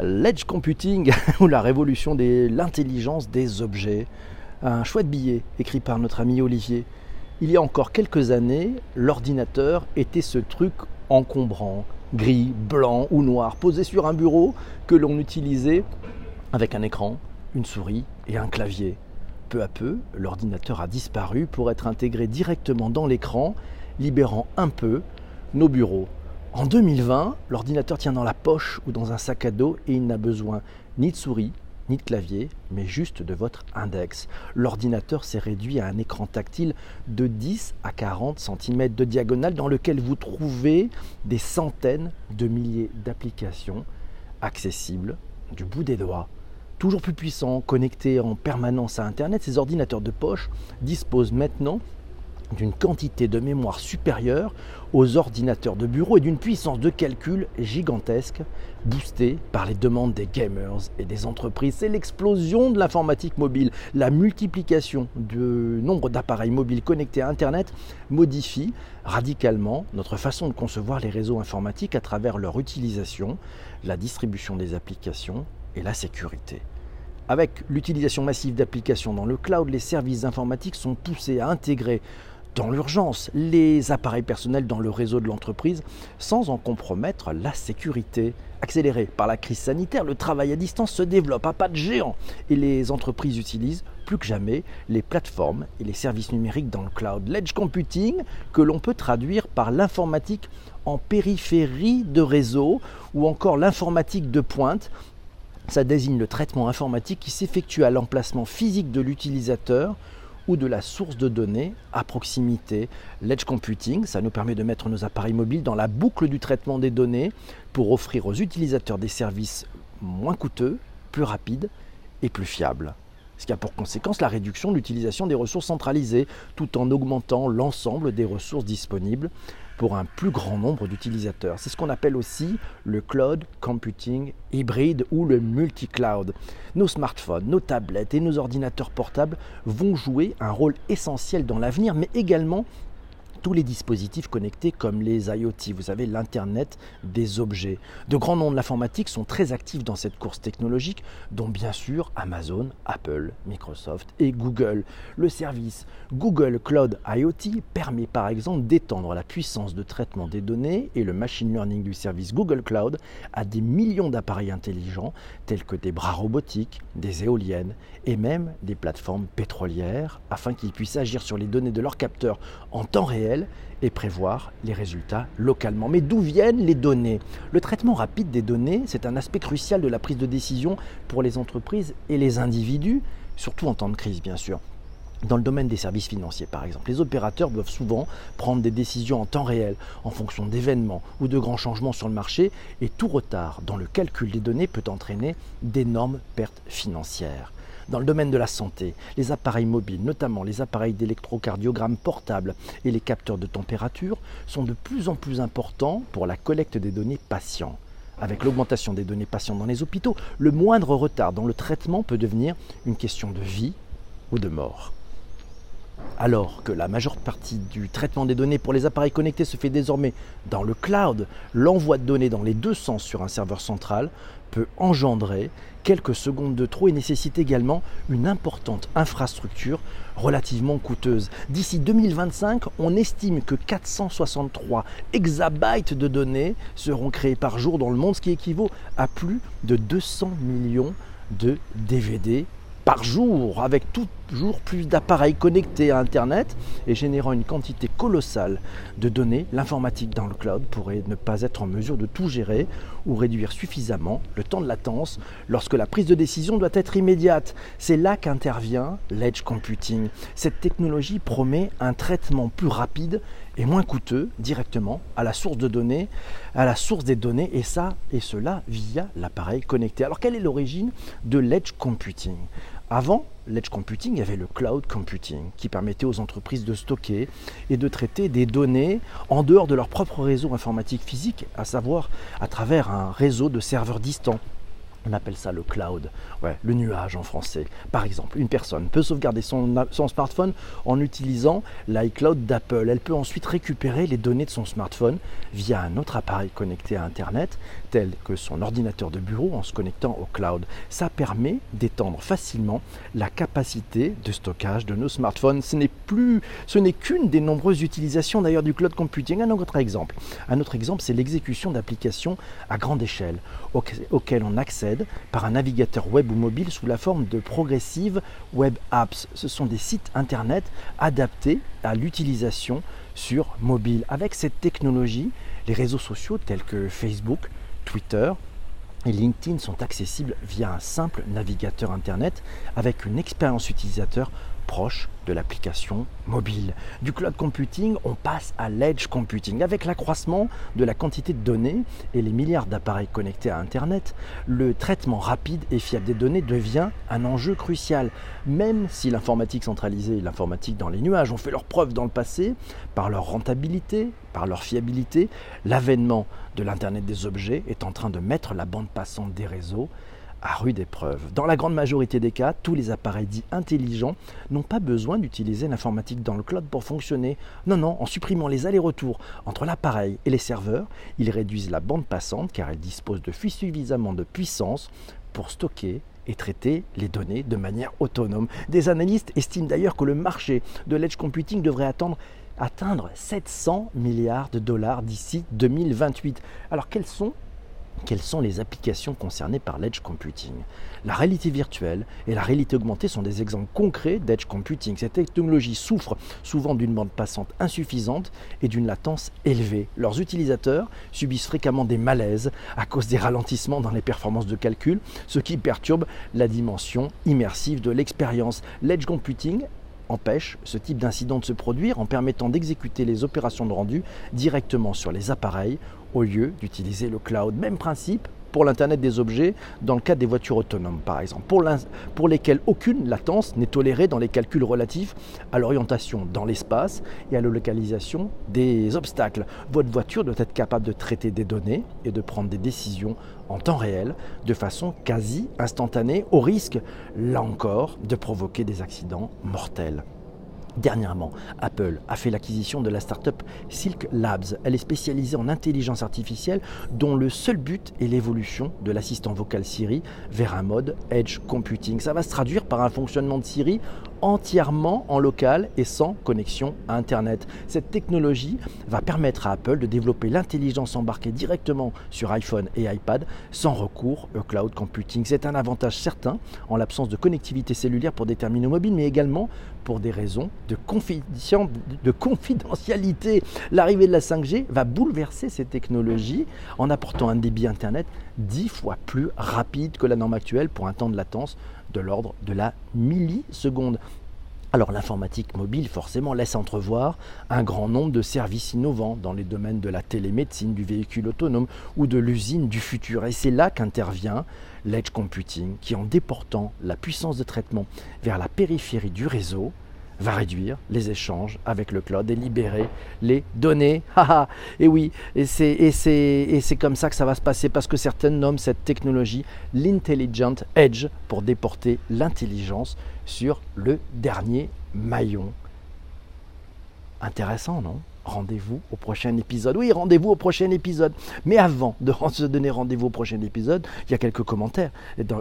L'edge computing ou la révolution de l'intelligence des objets. Un chouette billet écrit par notre ami Olivier. Il y a encore quelques années, l'ordinateur était ce truc encombrant, gris, blanc ou noir, posé sur un bureau que l'on utilisait avec un écran, une souris et un clavier. Peu à peu, l'ordinateur a disparu pour être intégré directement dans l'écran, libérant un peu nos bureaux. En 2020, l'ordinateur tient dans la poche ou dans un sac à dos et il n'a besoin ni de souris, ni de clavier, mais juste de votre index. L'ordinateur s'est réduit à un écran tactile de 10 à 40 cm de diagonale dans lequel vous trouvez des centaines de milliers d'applications accessibles du bout des doigts. Toujours plus puissants, connectés en permanence à Internet, ces ordinateurs de poche disposent maintenant d'une quantité de mémoire supérieure aux ordinateurs de bureau et d'une puissance de calcul gigantesque, boostée par les demandes des gamers et des entreprises. C'est l'explosion de l'informatique mobile. La multiplication du nombre d'appareils mobiles connectés à Internet modifie radicalement notre façon de concevoir les réseaux informatiques à travers leur utilisation, la distribution des applications et la sécurité. Avec l'utilisation massive d'applications dans le cloud, les services informatiques sont poussés à intégrer dans l'urgence les appareils personnels dans le réseau de l'entreprise sans en compromettre la sécurité. Accéléré par la crise sanitaire, le travail à distance se développe à pas de géant et les entreprises utilisent plus que jamais les plateformes et les services numériques dans le cloud. L'edge computing, que l'on peut traduire par l'informatique en périphérie de réseau ou encore l'informatique de pointe, ça désigne le traitement informatique qui s'effectue à l'emplacement physique de l'utilisateur ou de la source de données à proximité. L'edge computing, ça nous permet de mettre nos appareils mobiles dans la boucle du traitement des données pour offrir aux utilisateurs des services moins coûteux, plus rapides et plus fiables. Ce qui a pour conséquence la réduction de l'utilisation des ressources centralisées tout en augmentant l'ensemble des ressources disponibles pour un plus grand nombre d'utilisateurs. C'est ce qu'on appelle aussi le cloud computing hybride ou le multi-cloud. Nos smartphones, nos tablettes et nos ordinateurs portables vont jouer un rôle essentiel dans l'avenir, mais également tous les dispositifs connectés comme les IoT, vous savez, l'Internet des objets. De grands noms de l'informatique sont très actifs dans cette course technologique, dont bien sûr Amazon, Apple, Microsoft et Google. Le service Google Cloud IoT permet par exemple d'étendre la puissance de traitement des données et le machine learning du service Google Cloud à des millions d'appareils intelligents tels que des bras robotiques, des éoliennes et même des plateformes pétrolières afin qu'ils puissent agir sur les données de leurs capteurs en temps réel et prévoir les résultats localement. Mais d'où viennent les données? Le traitement rapide des données, c'est un aspect crucial de la prise de décision pour les entreprises et les individus, surtout en temps de crise bien sûr. Dans le domaine des services financiers, par exemple, les opérateurs doivent souvent prendre des décisions en temps réel, en fonction d'événements ou de grands changements sur le marché, et tout retard dans le calcul des données peut entraîner d'énormes pertes financières. Dans le domaine de la santé, les appareils mobiles, notamment les appareils d'électrocardiogramme portables et les capteurs de température, sont de plus en plus importants pour la collecte des données patients. Avec l'augmentation des données patients dans les hôpitaux, le moindre retard dans le traitement peut devenir une question de vie ou de mort. Alors que la majeure partie du traitement des données pour les appareils connectés se fait désormais dans le cloud, l'envoi de données dans les deux sens sur un serveur central peut engendrer quelques secondes de trop et nécessite également une importante infrastructure relativement coûteuse. D'ici 2025, on estime que 463 exabytes de données seront créés par jour dans le monde, ce qui équivaut à plus de 200 millions de DVD par jour, avec toujours plus d'appareils connectés à Internet et générant une quantité colossale de données, l'informatique dans le cloud pourrait ne pas être en mesure de tout gérer ou réduire suffisamment le temps de latence lorsque la prise de décision doit être immédiate. C'est là qu'intervient l'edge computing. Cette technologie promet un traitement plus rapide et moins coûteux directement à la source de données, à la source des données, et ça et cela via l'appareil connecté. Alors quelle est l'origine de l'edge computing? Avant l'edge computing, il y avait le cloud computing qui permettait aux entreprises de stocker et de traiter des données en dehors de leur propre réseau informatique physique, à savoir à travers un réseau de serveurs distants on appelle ça le cloud, le nuage en français. Par exemple, une personne peut sauvegarder son smartphone en utilisant l'iCloud d'Apple. Elle peut ensuite récupérer les données de son smartphone via un autre appareil connecté à Internet tel que son ordinateur de bureau en se connectant au cloud. Ça permet d'étendre facilement la capacité de stockage de nos smartphones. Ce n'est plus, ce n'est qu'une des nombreuses utilisations d'ailleurs du cloud computing. Un autre exemple, un autre exemple, c'est l'exécution d'applications à grande échelle auxquelles on accède par un navigateur web ou mobile sous la forme de progressive web apps. Ce sont des sites internet adaptés à l'utilisation sur mobile. Avec cette technologie, les réseaux sociaux tels que Facebook, Twitter et LinkedIn sont accessibles via un simple navigateur Internet avec une expérience utilisateur proche de l'application mobile. Du cloud computing, on passe à l'edge computing. Avec l'accroissement de la quantité de données et les milliards d'appareils connectés à Internet, le traitement rapide et fiable des données devient un enjeu crucial. Même si l'informatique centralisée et l'informatique dans les nuages ont fait leur preuve dans le passé par leur rentabilité, par leur fiabilité, l'avènement de l'Internet des objets est en train de mettre la bande passante des réseaux à rude épreuve. Dans la grande majorité des cas, tous les appareils dits intelligents n'ont pas besoin d'utiliser l'informatique dans le cloud pour fonctionner. Non, non, en supprimant les allers-retours entre l'appareil et les serveurs, ils réduisent la bande passante car ils disposent de suffisamment de puissance pour stocker et traiter les données de manière autonome. Des analystes estiment d'ailleurs que le marché de l'edge computing devrait atteindre 700 milliards de dollars d'ici 2028. Alors quels sont quelles sont les applications concernées par l'edge computing? La réalité virtuelle et la réalité augmentée sont des exemples concrets d'edge computing. Cette technologie souffre souvent d'une bande passante insuffisante et d'une latence élevée. Leurs utilisateurs subissent fréquemment des malaises à cause des ralentissements dans les performances de calcul, ce qui perturbe la dimension immersive de l'expérience. L'edge computing empêche ce type d'incident de se produire en permettant d'exécuter les opérations de rendu directement sur les appareils au lieu d'utiliser le cloud. Même principe pour l'Internet des objets dans le cas des voitures autonomes, par exemple, pour, pour lesquelles aucune latence n'est tolérée dans les calculs relatifs à l'orientation dans l'espace et à la localisation des obstacles. Votre voiture doit être capable de traiter des données et de prendre des décisions en temps réel, de façon quasi instantanée, au risque, là encore, de provoquer des accidents mortels. Dernièrement, Apple a fait l'acquisition de la start-up Silk Labs. Elle est spécialisée en intelligence artificielle dont le seul but est l'évolution de l'assistant vocal Siri vers un mode Edge Computing. Ça va se traduire par un fonctionnement de Siri entièrement en local et sans connexion à Internet. Cette technologie va permettre à Apple de développer l'intelligence embarquée directement sur iPhone et iPad sans recours au cloud computing. C'est un avantage certain en l'absence de connectivité cellulaire pour des terminaux mobiles, mais également pour des raisons de, confidentialité. L'arrivée de la 5G va bouleverser ces technologies en apportant un débit Internet dix fois plus rapide que la norme actuelle pour un temps de latence de l'ordre de la milliseconde. Alors l'informatique mobile forcément laisse entrevoir un grand nombre de services innovants dans les domaines de la télémédecine, du véhicule autonome ou de l'usine du futur. Et c'est là qu'intervient l'edge computing qui en déportant la puissance de traitement vers la périphérie du réseau va réduire les échanges avec le cloud et libérer les données. et oui, et c'est comme ça que ça va se passer parce que certaines nomment cette technologie l'intelligent edge pour déporter l'intelligence sur le dernier maillon. Intéressant, non? Rendez-vous au prochain épisode. Oui, rendez-vous au prochain épisode. Mais avant de se donner rendez-vous au prochain épisode, il y a quelques commentaires,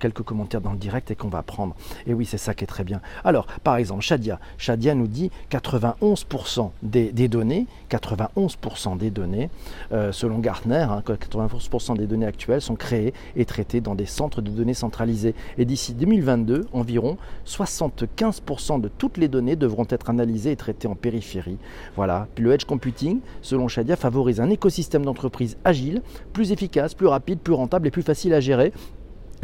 quelques commentaires dans le direct et qu'on va prendre. Et oui, c'est ça qui est très bien. Alors, par exemple, Shadia. Shadia nous dit 91% des, données, 91% des données, euh, selon Gartner, 91% hein, des données actuelles sont créées et traitées dans des centres de données centralisés. Et d'ici 2022, environ 75% de toutes les données devront être analysées et traitées en périphérie. Voilà. Puis le Computing, selon Shadia, favorise un écosystème d'entreprise agile, plus efficace, plus rapide, plus rentable et plus facile à gérer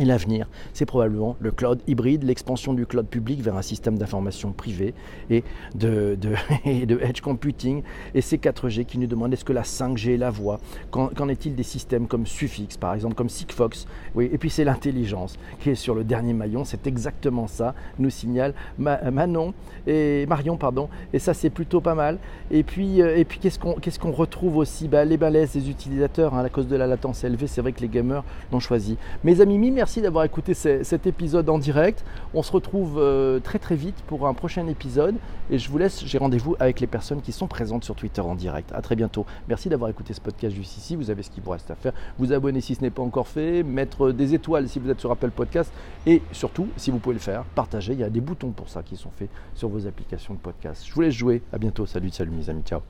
et l'avenir, c'est probablement le cloud hybride, l'expansion du cloud public vers un système d'information privé et de, de, edge computing. Et ces 4G qui nous demandent est-ce que la 5G est la voie? Qu'en est-il des systèmes comme Suffix, par exemple, comme Sigfox? Oui, Et puis c'est l'intelligence qui est sur le dernier maillon. C'est exactement ça, nous signale Manon et Marion. pardon. Et ça, c'est plutôt pas mal. Et puis, euh, et puis qu'est-ce qu'on retrouve aussi? Bah, Les balaises des utilisateurs, hein, à cause de la latence élevée, c'est vrai que les gamers l'ont choisi. Mes amis, merci Merci d'avoir écouté cet épisode en direct. On se retrouve euh, très très vite pour un prochain épisode. Et je vous laisse, j'ai rendez-vous avec les personnes qui sont présentes sur Twitter en direct. À très bientôt. Merci d'avoir écouté ce podcast jusqu'ici. Vous avez ce qu'il vous reste à faire. Vous abonner si ce n'est pas encore fait, mettre des étoiles si vous êtes sur Apple Podcast. Et surtout, si vous pouvez le faire, partager. Il y a des boutons pour ça qui sont faits sur vos applications de podcast. Je vous laisse jouer. À bientôt. Salut, salut mes amis. Ciao.